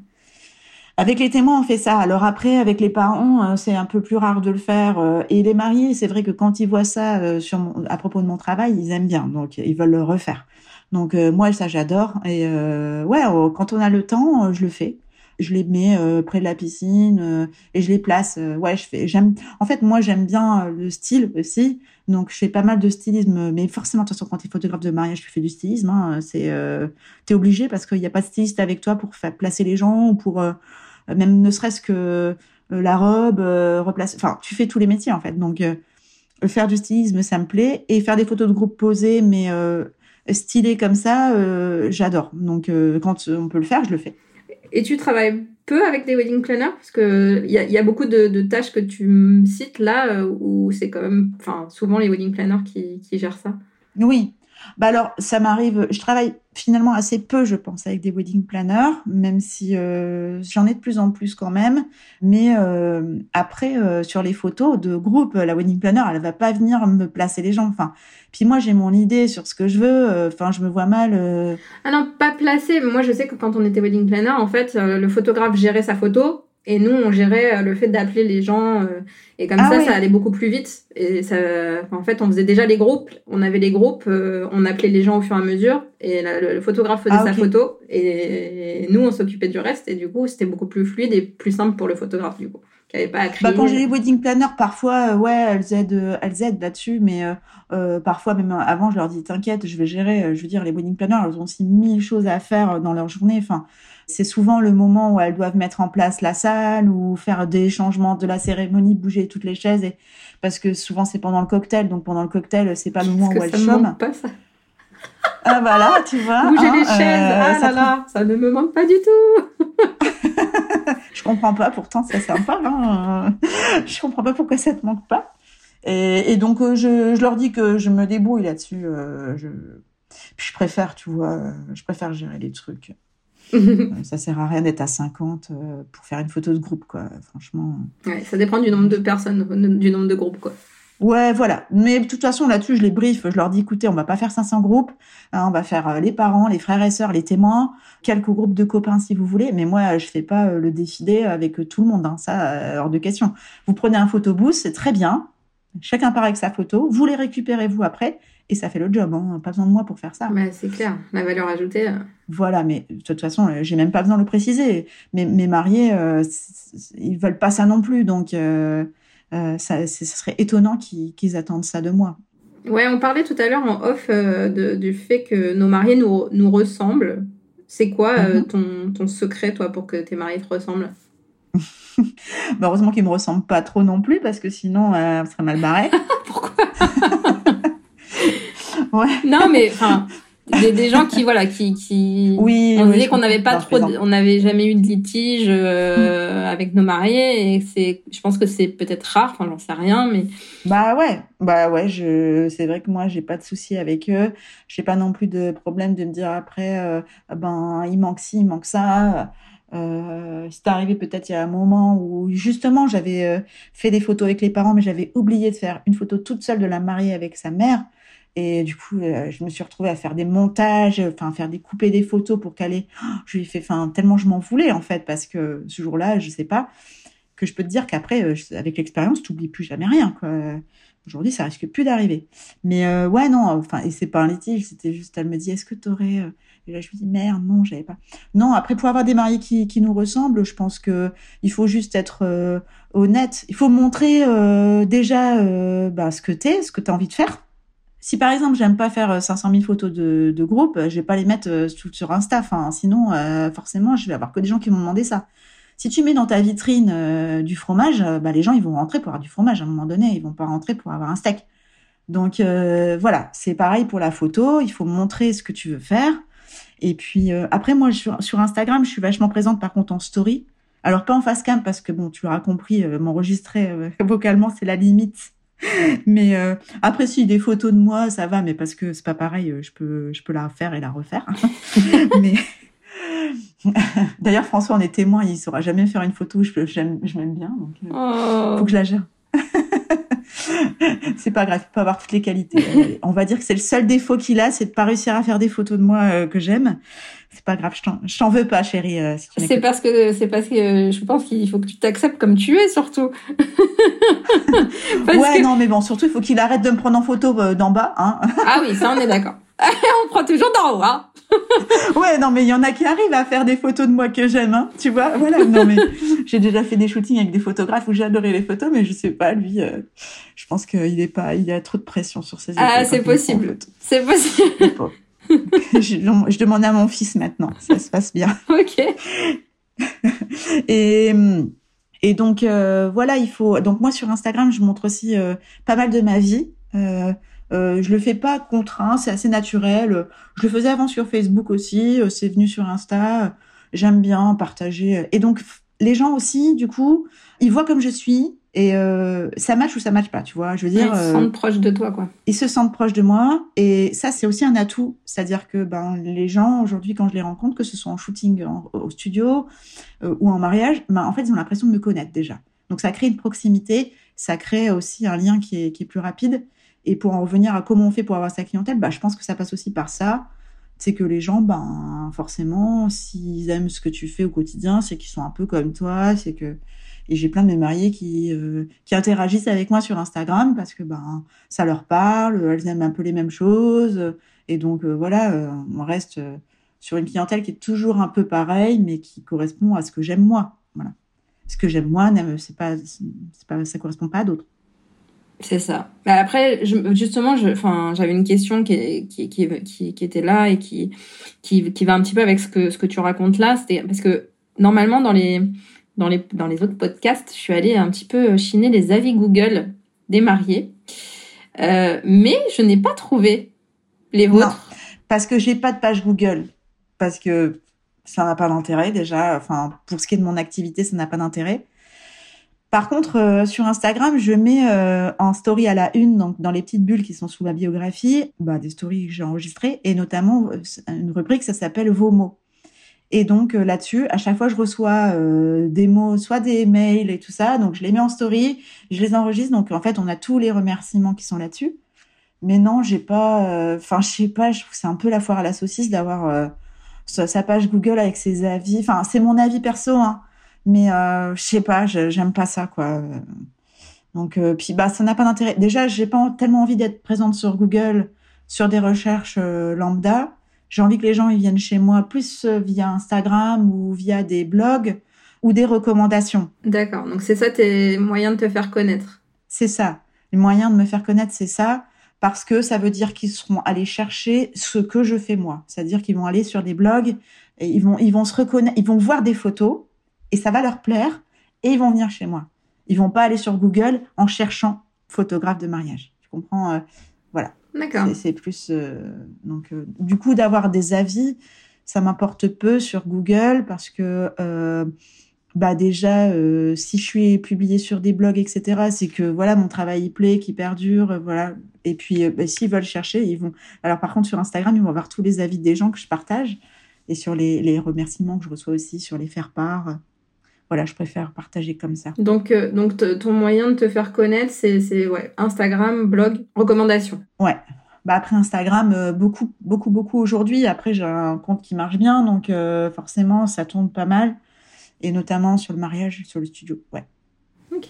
[SPEAKER 2] Avec les témoins, on fait ça. Alors après, avec les parents, c'est un peu plus rare de le faire. Et les mariés, c'est vrai que quand ils voient ça sur à propos de mon travail, ils aiment bien, donc ils veulent le refaire. Donc moi, ça, j'adore. Et ouais, quand on a le temps, je le fais je les mets euh, près de la piscine euh, et je les place. Euh, ouais, je fais. J'aime. En fait, moi, j'aime bien le style aussi. Donc, je fais pas mal de stylisme. Mais forcément, de quand tu es photographe de mariage, tu fais du stylisme. Hein, c'est, t'es obligé parce qu'il n'y a pas de styliste avec toi pour faire placer les gens ou pour même ne serait-ce que la robe, replacer. Enfin, tu fais tous les métiers en fait. Donc, faire du stylisme, ça me plaît. Et faire des photos de groupe posées, mais stylées comme ça, j'adore. Donc, quand on peut le faire, je le fais.
[SPEAKER 1] Et tu travailles peu avec des wedding planners? Parce qu'il y a, beaucoup de, tâches que tu me cites là euh, où c'est quand même souvent les wedding planners qui gèrent ça.
[SPEAKER 2] Oui, bah alors, ça m'arrive. Je travaille finalement assez peu, je pense, avec des wedding planners, même si euh, j'en ai de plus en plus quand même. Mais euh, après, euh, sur les photos de groupe, la wedding planner, elle va pas venir me placer les gens. Enfin, puis moi, j'ai mon idée sur ce que je veux. Enfin, je me vois mal.
[SPEAKER 1] Ah non, pas placer. Moi, je sais que quand on était wedding planner, en fait, le photographe gérait sa photo et nous, on gérait euh, le fait d'appeler les gens. Euh, et comme ah ça, ça allait beaucoup plus vite. Et ça, en fait, on faisait déjà les groupes. On avait les groupes. Euh, on appelait les gens au fur et à mesure. Et le, photographe faisait ah, sa photo. Et, nous, on s'occupait du reste. Et du coup, c'était beaucoup plus fluide et plus simple pour le photographe, du coup. Qui avait pas à crier.
[SPEAKER 2] Bah, quand j'ai les wedding planners, parfois, ouais, elles aident, elles aident là-dessus. Mais parfois, même avant, je leur dis, t'inquiète, je vais gérer. Je veux dire, les wedding planners, elles ont aussi mille choses à faire dans leur journée. Enfin, c'est souvent le moment où elles doivent mettre en place la salle ou faire des changements de la cérémonie, bouger toutes les chaises et parce que souvent c'est pendant le cocktail, donc pendant le cocktail c'est pas le moment où elles chôment.
[SPEAKER 1] pas ça.
[SPEAKER 2] Ah voilà, tu vois.
[SPEAKER 1] Bouger les hein, chaises, euh, ah là là, ça ne me manque pas du tout. (laughs)
[SPEAKER 2] je comprends pas, pourtant c'est sympa. Hein. Je comprends pas pourquoi ça te manque pas. Et, donc euh, je, je, leur dis que je me débrouille là-dessus. Euh, je, je préfère, tu vois, je préfère gérer les trucs. (laughs) Ça sert à rien d'être à 50 euh, pour faire une photo de groupe, quoi. Franchement.
[SPEAKER 1] Ouais, ça dépend du nombre de personnes, du nombre de groupes, quoi.
[SPEAKER 2] Ouais, voilà. Mais de toute façon, là-dessus, je les brief. Je leur dis, écoutez, on va pas faire 500 groupes. Hein, on va faire euh, les parents, les frères et sœurs, les témoins, quelques groupes de copains si vous voulez. Mais moi, je fais pas le défilé avec tout le monde. Hein. Ça, hors de question. Vous prenez un photobooth, c'est très bien. Chacun part avec sa photo. Vous les récupérez vous après et ça fait le job. Hein. Pas besoin de moi pour faire ça.
[SPEAKER 1] Bah, c'est clair, la valeur ajoutée. Euh.
[SPEAKER 2] Voilà, mais de toute façon, euh, j'ai même pas besoin de le préciser. Mais mes mariés, euh, ils veulent pas ça non plus, donc euh, ça, ce serait étonnant qu'ils attendent ça de moi.
[SPEAKER 1] Ouais, on parlait tout à l'heure en off du fait que nos mariés nous, nous ressemblent. C'est quoi mm-hmm. ton, ton secret, toi, pour que tes mariés te ressemblent? (laughs)
[SPEAKER 2] Bah heureusement qu'ils me ressemblent pas trop non plus, parce que sinon, ça serait mal barré. (laughs)
[SPEAKER 1] Pourquoi? (laughs) Non, mais des, gens qui voilà, qui qui.
[SPEAKER 2] Oui.
[SPEAKER 1] On disait qu'on n'avait pas trop, on n'avait jamais eu de litige euh, avec nos mariés et c'est, je pense que c'est peut-être rare. Enfin, j'en sais rien, mais.
[SPEAKER 2] Bah ouais, bah ouais, je, c'est vrai que moi j'ai pas de soucis avec eux. J'ai pas non plus de problème de me dire après, euh, ben il manque ci, il manque ça. Euh, c'est arrivé peut-être il y a un moment où justement j'avais euh, fait des photos avec les parents, mais j'avais oublié de faire une photo toute seule de la mariée avec sa mère. Et du coup, euh, je me suis retrouvée à faire des montages, enfin faire des coupés des photos pour caler. Oh, je lui ai fait, enfin tellement je m'en voulais en fait parce que ce jour-là, je sais pas que je peux te dire qu'après, euh, avec l'expérience, tu n'oublies plus jamais rien. Aujourd'hui, ça risque plus d'arriver. Mais euh, ouais, non, enfin, et c'est pas un litige, c'était juste, elle me dit, est-ce que tu aurais. Et là, je me dis, merde, non, j'avais pas. Non, après, pour avoir des mariés qui, qui nous ressemblent, je pense que il faut juste être honnête. Il faut montrer déjà bah, ce que t'es, ce que tu as envie de faire si par exemple j'aime pas faire 500 euh, 000 photos de, de groupe, euh, je vais pas les mettre euh, sur Insta. Enfin, sinon, forcément, je vais avoir que des gens qui vont demander ça. Si tu mets dans ta vitrine du fromage, bah, les gens ils vont rentrer pour avoir du fromage à un moment donné, ils vont pas rentrer pour avoir un steak. Donc voilà, c'est pareil pour la photo. Il faut montrer ce que tu veux faire. Et puis après, moi sur, sur Instagram, je suis vachement présente par contre en story. Alors pas en face cam parce que bon, tu l'auras compris, m'enregistrer (laughs) vocalement c'est la limite (laughs) mais euh, après, si des photos de moi, ça va, mais parce que c'est pas pareil, euh, je peux, je peux la faire et la refaire. (laughs) mais (laughs) d'ailleurs, François en est témoin, il saura jamais faire une photo. Je, je m'aime bien, donc euh, oh. faut que je la gère. c'est pas grave, il peut avoir toutes les qualités. On va dire que c'est le seul défaut qu'il a, c'est de pas réussir à faire des photos de moi euh, que j'aime. C'est pas grave, je t'en veux pas, chérie. Euh,
[SPEAKER 1] c'est parce que c'est parce que je pense qu'il faut que tu t'acceptes comme tu es, surtout. (laughs)
[SPEAKER 2] ouais, non, mais bon, surtout il faut qu'il arrête de me prendre en photo euh, d'en bas. Hein. (laughs)
[SPEAKER 1] ah oui, ça on est d'accord. (laughs) on prend toujours d'en haut, hein.
[SPEAKER 2] ouais, non, mais il y en a qui arrivent à faire des photos de moi que j'aime, hein, tu vois. Voilà, non, mais j'ai déjà fait des shootings avec des photographes où j'ai adoré les photos, mais je sais pas, lui, euh, je pense qu'il est pas, il a trop de pression sur ses épaules.
[SPEAKER 1] Ah, c'est possible. C'est possible. (laughs)
[SPEAKER 2] je, je demande à mon fils maintenant, ça se passe bien. (laughs)
[SPEAKER 1] ok.
[SPEAKER 2] et et donc euh, voilà, il faut. Donc moi sur Instagram, je montre aussi euh, pas mal de ma vie. Euh, euh, je le fais pas contraint, c'est assez naturel. Je le faisais avant sur Facebook aussi, euh, c'est venu sur Insta. J'aime bien partager. Et donc les gens aussi, du coup, ils voient comme je suis et euh, ça match ou ça match pas, tu vois. Je veux dire,
[SPEAKER 1] ils se sentent proches de toi, quoi.
[SPEAKER 2] Ils se sentent proches de moi et ça c'est aussi un atout, c'est-à-dire que ben les gens aujourd'hui quand je les rencontre, que ce soit en shooting au studio ou en mariage, ben en fait ils ont l'impression de me connaître déjà. Donc ça crée une proximité, ça crée aussi un lien qui est, qui est plus rapide. Et pour en revenir à comment on fait pour avoir sa clientèle, bah, je pense que ça passe aussi par ça. C'est que les gens, ben, forcément, s'ils aiment ce que tu fais au quotidien, c'est qu'ils sont un peu comme toi, c'est que, et j'ai plein de mes mariés qui, euh, qui interagissent avec moi sur Instagram parce que, ben, ça leur parle, elles aiment un peu les mêmes choses. Et donc, euh, voilà, euh, on reste sur une clientèle qui est toujours un peu pareille, mais qui correspond à ce que j'aime moi. Voilà. Ce que j'aime moi, c'est pas, pas, ça correspond pas à d'autres.
[SPEAKER 1] C'est ça. Bah, après, je, justement, j'avais une question qui, qui, qui, qui, était là et qui, qui, va un petit peu avec ce que, ce que tu racontes là. Parce que normalement, dans les, dans les, dans les autres podcasts, je suis allée un petit peu chiner les avis Google des mariés. Euh, mais je n'ai pas trouvé les vôtres. Non,
[SPEAKER 2] parce que j'ai pas de page Google. Parce que ça n'a pas d'intérêt déjà. Enfin, pour ce qui est de mon activité, ça n'a pas d'intérêt. Par contre, euh, sur Instagram, je mets euh, en story à la une, donc dans les petites bulles qui sont sous ma biographie, bah, des stories que j'ai enregistrées, et notamment euh, une rubrique, ça s'appelle Vos mots. Et donc là-dessus, à chaque fois, je reçois des mots, soit des mails et tout ça, donc je les mets en story, je les enregistre. Donc en fait, on a tous les remerciements qui sont là-dessus. Mais non, j'ai pas, enfin, je sais pas, je trouve c'est un peu la foire à la saucisse d'avoir sa, page Google avec ses avis. Enfin, c'est mon avis perso, hein mais euh, je sais pas, j'aime pas ça, quoi. Donc, euh, puis bah, ça n'a pas d'intérêt. Déjà, j'ai pas tellement envie d'être présente sur Google, sur des recherches euh, lambda. J'ai envie que les gens ils viennent chez moi plus euh, via Instagram ou via des blogs ou des recommandations.
[SPEAKER 1] D'accord. Donc c'est ça tes moyens de te faire connaître.
[SPEAKER 2] C'est ça. Les moyens de me faire connaître, c'est ça. Parce que ça veut dire qu'ils seront allés chercher ce que je fais moi. C'est-à-dire qu'ils vont aller sur des blogs et ils vont, ils vont se reconnaître, ils vont voir des photos et ça va leur plaire et ils vont venir chez moi. Ils vont pas aller sur Google en cherchant photographe de mariage. Tu comprends euh, Voilà. C'est plus euh, donc euh, du coup d'avoir des avis, ça m'importe peu sur Google parce que bah déjà si je suis publiée sur des blogs etc c'est que voilà mon travail il plaît qui perdure voilà. Et puis bah, s'ils veulent chercher ils vont. Alors par contre sur Instagram ils vont voir tous les avis des gens que je partage et sur les remerciements que je reçois aussi sur les faire part voilà, je préfère partager comme ça.
[SPEAKER 1] Donc, euh, donc ton moyen de te faire connaître, c'est ouais, Instagram, blog, recommandations.
[SPEAKER 2] Ouais. Bah après Instagram, euh, beaucoup, beaucoup, beaucoup aujourd'hui. Après, j'ai un compte qui marche bien, donc euh, forcément, ça tourne pas mal. Et notamment sur le mariage, sur le studio. Ouais.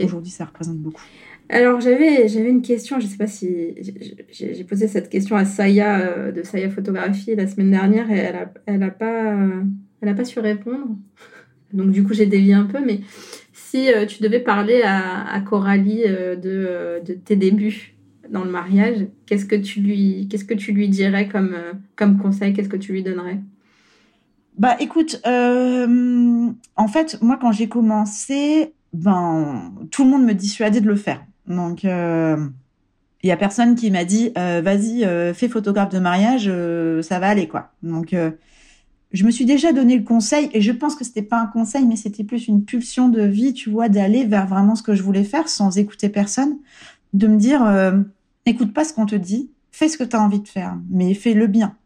[SPEAKER 2] Aujourd'hui, ça représente beaucoup.
[SPEAKER 1] Alors, j'avais, j'avais une question, je sais pas si. J'ai posé cette question à Saya de Saya Photographie la semaine dernière et elle a, elle a, pas, elle a pas su répondre. Donc du coup, j'ai dévié un peu, mais si euh, tu devais parler à, Coralie euh, euh, de, tes débuts dans le mariage, qu'est-ce que tu lui, que tu lui dirais comme, comme conseil? Qu'est-ce que tu lui donnerais?
[SPEAKER 2] Bah écoute, en fait, moi quand j'ai commencé, ben tout le monde me dissuadait de le faire. Donc il y a personne qui m'a dit vas-y fais photographe de mariage, ça va aller quoi. Donc je me suis déjà donné le conseil et je pense que c'était pas un conseil mais c'était plus une pulsion de vie tu vois d'aller vers vraiment ce que je voulais faire sans écouter personne de me dire euh, écoute pas ce qu'on te dit fais ce que tu as envie de faire mais fais le bien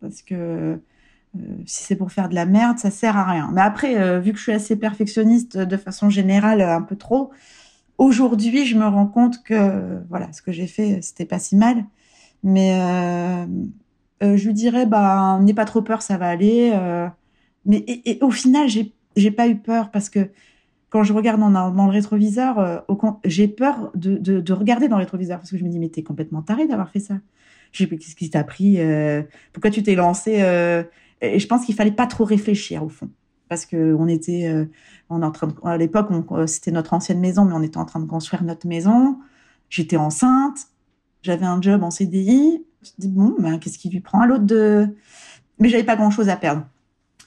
[SPEAKER 2] parce que euh, si c'est pour faire de la merde ça sert à rien mais après euh, vu que je suis assez perfectionniste de façon générale un peu trop Aujourd'hui, je me rends compte que voilà, ce que j'ai fait, c'était pas si mal. Mais euh, euh, je lui dirais, bah, n'aie pas trop peur, ça va aller. Euh. mais et, au final, j'ai j'ai pas eu peur parce que quand je regarde dans, le rétroviseur, j'ai peur de, de, de, regarder dans le rétroviseur parce que je me dis, mais t'es complètement taré d'avoir fait ça. Je sais qu'est-ce qui t'a pris, pourquoi tu t'es lancé. et je pense qu'il fallait pas trop réfléchir au fond parce que on était, on est en train à l'époque, c'était notre ancienne maison, mais on était en train de construire notre maison. J'étais enceinte j'avais un job en CDI. Je dis, bon, ben, qu'est-ce qui lui prend à l'autre de. Mais j'avais pas grand chose à perdre.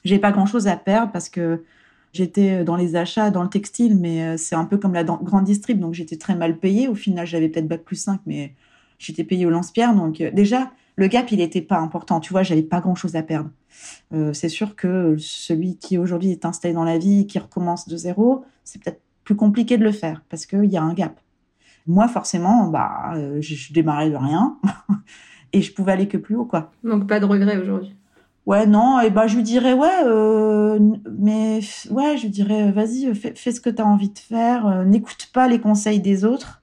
[SPEAKER 2] J'avais pas grand chose à perdre parce que j'étais dans les achats, dans le textile, mais euh, c'est un peu comme la grande distrib, donc j'étais très mal payée. Au final, j'avais peut-être bac plus 5, mais j'étais payée au lance-pierre. Donc, euh, déjà, le gap, il n'était pas important. Tu vois, j'avais pas grand chose à perdre. Euh, c'est sûr que celui qui aujourd'hui est installé dans la vie, qui recommence de zéro, c'est peut-être plus compliqué de le faire parce qu'il y a un gap. Moi, forcément, bah, euh, je, démarrais de rien (laughs) et je pouvais aller que plus haut, quoi.
[SPEAKER 1] Donc pas de regret aujourd'hui.
[SPEAKER 2] Ouais, non, et bah je lui dirais ouais, euh, mais ouais, je lui dirais vas-y, fais, fais ce que tu as envie de faire, euh, n'écoute pas les conseils des autres.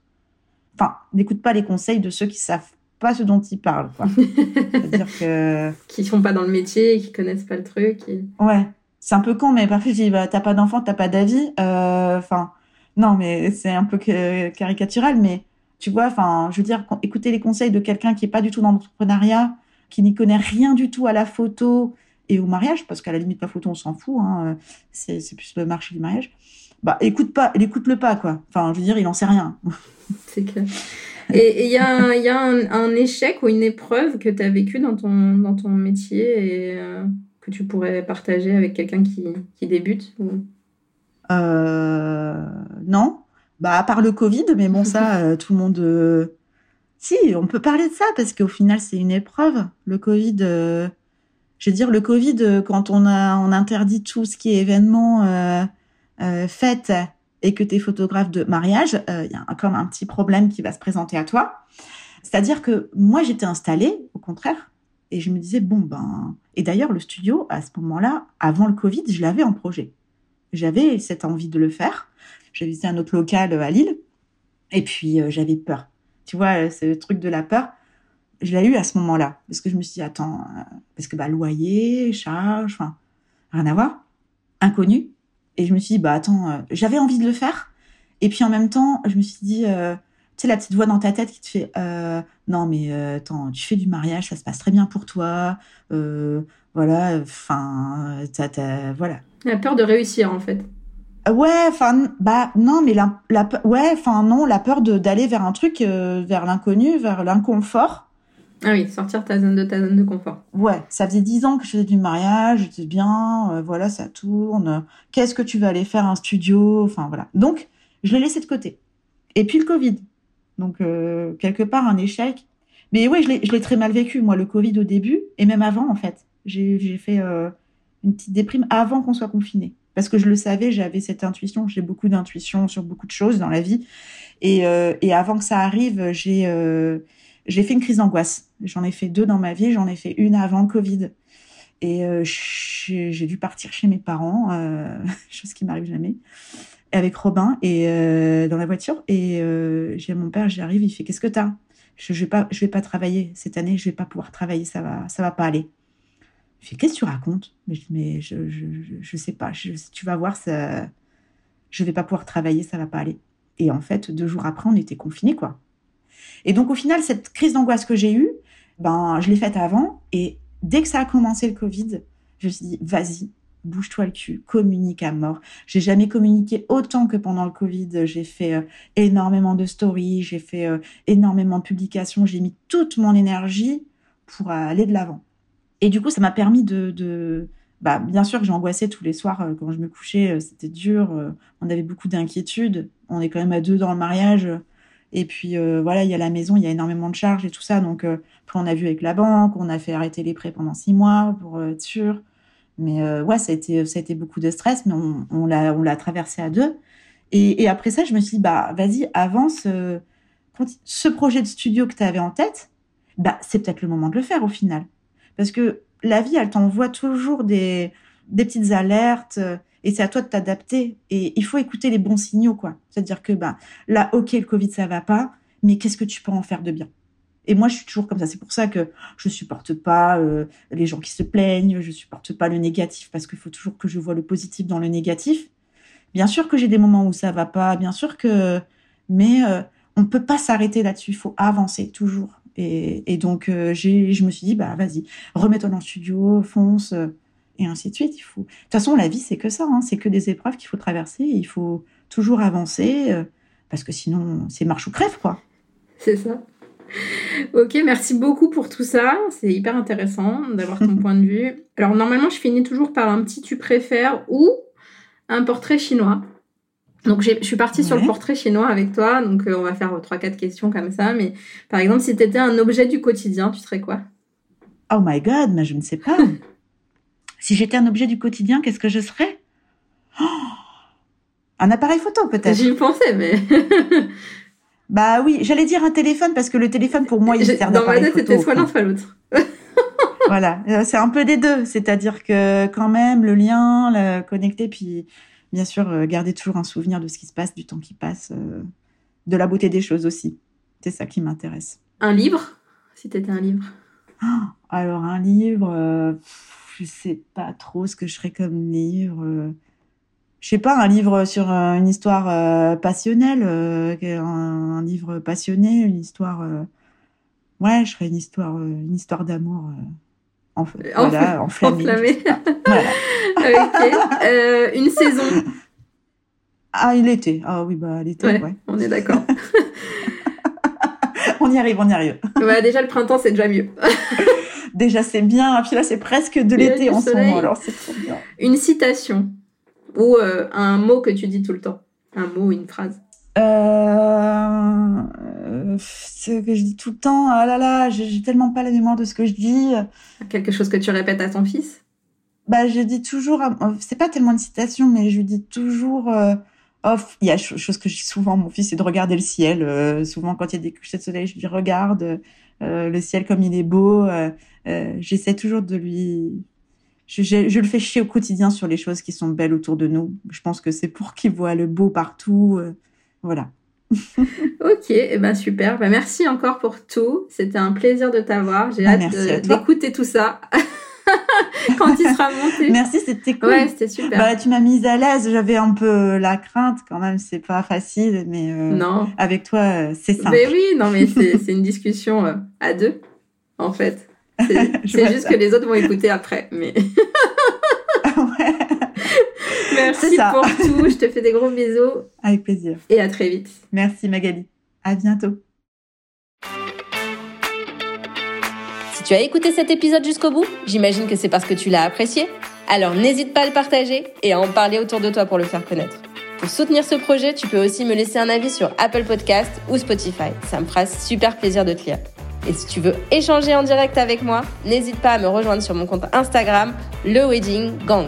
[SPEAKER 2] Enfin, n'écoute pas les conseils de ceux qui savent pas ce dont ils parlent, quoi. (laughs)
[SPEAKER 1] C'est-à-dire que qui sont pas dans le métier, qui connaissent pas le truc.
[SPEAKER 2] Ouais, c'est un peu con, mais parfois je dis bah t'as pas d'enfant, t'as pas d'avis. Enfin, non, mais c'est un peu caricatural, mais tu vois, enfin, je veux dire, écouter les conseils de quelqu'un qui est pas du tout dans l'entrepreneuriat, qui n'y connaît rien du tout à la photo et au mariage, parce qu'à la limite, la photo, on s'en fout, hein, c'est, plus le marché du mariage. Bah, écoute pas, écoute le pas, quoi. Enfin, je veux dire, il en sait rien. (laughs)
[SPEAKER 1] c'est clair. Et il y a, y a un, échec ou une épreuve que tu as vécu dans ton, dans ton métier et euh, que tu pourrais partager avec quelqu'un qui, qui débute
[SPEAKER 2] euh, non, bah à part le Covid, mais bon ça, euh, tout le monde. Euh, si, on peut parler de ça parce qu'au final c'est une épreuve. Le Covid, je veux dire le Covid quand on a on interdit tout ce qui est événement fête et que tu es photographe de mariage, il y a comme un petit problème qui va se présenter à toi. C'est-à-dire que moi j'étais installée, au contraire, et je me disais bon ben et d'ailleurs le studio à ce moment-là, avant le Covid, je l'avais en projet. J'avais cette envie de le faire. J'ai visité un autre local euh, à Lille. Et puis, euh, j'avais peur. Tu vois, euh, ce truc de la peur, je l'ai eu à ce moment-là. Parce que je me suis dit, attends, parce que bah, loyer, charge, rien à voir. Inconnu. Et je me suis dit, bah attends, j'avais envie de le faire. Et puis en même temps, je me suis dit, tu sais, la petite voix dans ta tête qui te fait, non mais attends, tu fais du mariage, ça se passe très bien pour toi. voilà, enfin, voilà,
[SPEAKER 1] la peur de réussir, en fait.
[SPEAKER 2] Euh, ouais, enfin, bah non, mais la, la ouais, enfin non, la peur d'aller vers un truc, euh, vers l'inconnu, vers l'inconfort.
[SPEAKER 1] Ah oui, sortir ta zone de ta zone de confort.
[SPEAKER 2] Ouais, ça faisait dix ans que je faisais du mariage, j'étais bien, euh, voilà, ça tourne. Qu'est-ce que tu vas aller faire un studio? Enfin voilà. Donc, je l'ai laissé de côté. Et puis le Covid. Donc quelque part un échec. Mais ouais, je l'ai très mal vécu moi le Covid au début et même avant en fait. J'ai fait une petite déprime avant qu'on soit confiné. Parce que je le savais, j'avais cette intuition, j'ai beaucoup d'intuition sur beaucoup de choses dans la vie. Et, euh, avant que ça arrive, j'ai euh, j'ai fait une crise d'angoisse. J'en ai fait deux dans ma vie, j'en ai fait une avant le Covid. Et euh, j'ai dû partir chez mes parents, (laughs) chose qui m'arrive jamais, avec Robin et dans la voiture. Et j'ai mon père, j'arrive, il fait qu'est-ce que t'as? Je, je vais pas, je vais pas travailler cette année, je vais pas pouvoir travailler, ça va, ça va pas aller. Je qu'est-ce que tu racontes? Mais mais je, je, je, sais pas, tu vas voir, ça, je vais pas pouvoir travailler, ça va pas aller. Et en fait, deux jours après, on était confinés, quoi. Et donc, au final, cette crise d'angoisse que j'ai eue, ben, je l'ai faite avant. Et dès que ça a commencé le Covid, je me suis dit, vas-y, bouge-toi le cul, communique à mort. J'ai jamais communiqué autant que pendant le Covid. J'ai fait euh, énormément de stories, j'ai fait euh, énormément de publications, j'ai mis toute mon énergie pour aller de l'avant. Et du coup, ça m'a permis de. Bah, bien sûr que j'angoissais tous les soirs euh, quand je me couchais, euh, c'était dur. Euh, on avait beaucoup d'inquiétudes. On est quand même à deux dans le mariage. Et puis voilà, il y a la maison, il y a énormément de charges et tout ça. Donc on a vu avec la banque, on a fait arrêter les prêts pendant six mois pour être sûr. Mais ouais, ça a été ça a été beaucoup de stress, mais on, on l'a traversé à deux. Et, et, après ça, je me suis dit bah vas-y, avance. ce projet de studio que tu avais en tête, bah c'est peut-être le moment de le faire au final. Parce que la vie, elle t'envoie toujours des, petites alertes. Et c'est à toi de t'adapter. Et il faut écouter les bons signaux, quoi. C'est-à-dire que, ben, là, ok, le Covid, ça va pas, mais qu'est-ce que tu peux en faire de bien? Et moi, je suis toujours comme ça. C'est pour ça que je supporte pas euh, les gens qui se plaignent, je supporte pas le négatif, parce qu'il faut toujours que je vois le positif dans le négatif. Bien sûr que j'ai des moments où ça va pas, bien sûr que, mais euh, on peut pas s'arrêter là-dessus. Il faut avancer toujours. Et, et donc, euh, je me suis dit, bah vas-y, remets-toi dans le studio, fonce et ainsi de suite. Il faut. De toute façon, la vie, c'est que ça. Hein. C'est que des épreuves qu'il faut traverser. il faut toujours avancer euh, parce que sinon, c'est marche ou crève, quoi.
[SPEAKER 1] C'est ça. Ok, merci beaucoup pour tout ça. C'est hyper intéressant d'avoir ton (laughs) point de vue. Alors, normalement, je finis toujours par un petit tu préfères ou un portrait chinois. Donc, je suis partie sur le portrait chinois avec toi. Donc, euh, on va faire trois, quatre questions comme ça. Mais par exemple, si tu étais un objet du quotidien, tu serais quoi?
[SPEAKER 2] Oh my god, mais je ne sais pas. (laughs) Si j'étais un objet du quotidien, qu'est-ce que je serais? Oh Un appareil photo, peut-être.
[SPEAKER 1] J'y pensais, mais. (laughs)
[SPEAKER 2] bah oui, j'allais dire un téléphone parce que le téléphone, pour moi, il sert
[SPEAKER 1] Dans ma tête, c'était soit l'un, soit l'autre. (laughs)
[SPEAKER 2] voilà, euh, c'est un peu des deux. C'est-à-dire que quand même, le lien, le connecter, puis bien sûr, euh, garder toujours un souvenir de ce qui se passe, du temps qui passe, euh, de la beauté des choses aussi. C'est ça qui m'intéresse.
[SPEAKER 1] Un livre? Si tu étais un livre
[SPEAKER 2] oh, Alors, un livre je sais pas trop ce que je ferais comme livre. Euh. Je sais pas, un livre sur euh, une histoire euh, passionnelle, un, livre passionné, une histoire. Ouais, je ferais une histoire, une histoire d'amour. En, voilà, enflammée. enflammée. (laughs)
[SPEAKER 1] ok. une saison. (laughs)
[SPEAKER 2] Ah, l'été. Ah oui, bah l'été, ouais.
[SPEAKER 1] On est d'accord. (laughs)
[SPEAKER 2] on y arrive, on y arrive.
[SPEAKER 1] Ouais, déjà le printemps, c'est déjà mieux
[SPEAKER 2] déjà c'est bien. Puis là, c'est presque de l'été en ce moment, alors c'est trop bien.
[SPEAKER 1] Une citation ou euh, un mot que tu dis tout le temps. Un mot, une phrase.
[SPEAKER 2] Euh, ce que je dis tout le temps, ah là là, j'ai tellement pas la mémoire de ce que je dis.
[SPEAKER 1] Quelque chose que tu répètes à ton fils?
[SPEAKER 2] Bah, je dis toujours, c'est pas tellement une citation, mais je dis toujours, euh, il y a chose que je dis souvent à mon fils, c'est de regarder le ciel. Euh, souvent, quand il y a des couchers de soleil, je lui dis regarde le ciel comme il est beau. Euh, j'essaie toujours de lui je, je, le fais chier au quotidien sur les choses qui sont belles autour de nous. Je pense que c'est pour qu'il voit le beau partout. Euh, voilà.
[SPEAKER 1] ok, eh ben super. Ben merci encore pour tout. C'était un plaisir de t'avoir. J'ai bah, hâte d'écouter tout ça. (laughs) quand il sera monté.
[SPEAKER 2] Merci, c'était cool.
[SPEAKER 1] Ouais, c'était super.
[SPEAKER 2] Bah, tu m'as mise à l'aise. J'avais un peu la crainte quand même. C'est pas facile, mais euh, non. avec toi, c'est simple.
[SPEAKER 1] Mais oui, non, mais c'est une discussion à deux, en fait. (laughs) C'est juste que les autres vont écouter après. Mais... (laughs) Merci pour tout. Je te fais des gros bisous.
[SPEAKER 2] Avec plaisir.
[SPEAKER 1] Et à très vite.
[SPEAKER 2] Merci Magali. À bientôt.
[SPEAKER 3] Si tu as écouté cet épisode jusqu'au bout, j'imagine que c'est parce que tu l'as apprécié. Alors n'hésite pas à le partager et à en parler autour de toi pour le faire connaître. Pour soutenir ce projet, tu peux aussi me laisser un avis sur Apple Podcast ou Spotify. Ça me fera super plaisir de te lire. Et si tu veux échanger en direct avec moi, n'hésite pas à me rejoindre sur mon compte Instagram, le Wedding Gang.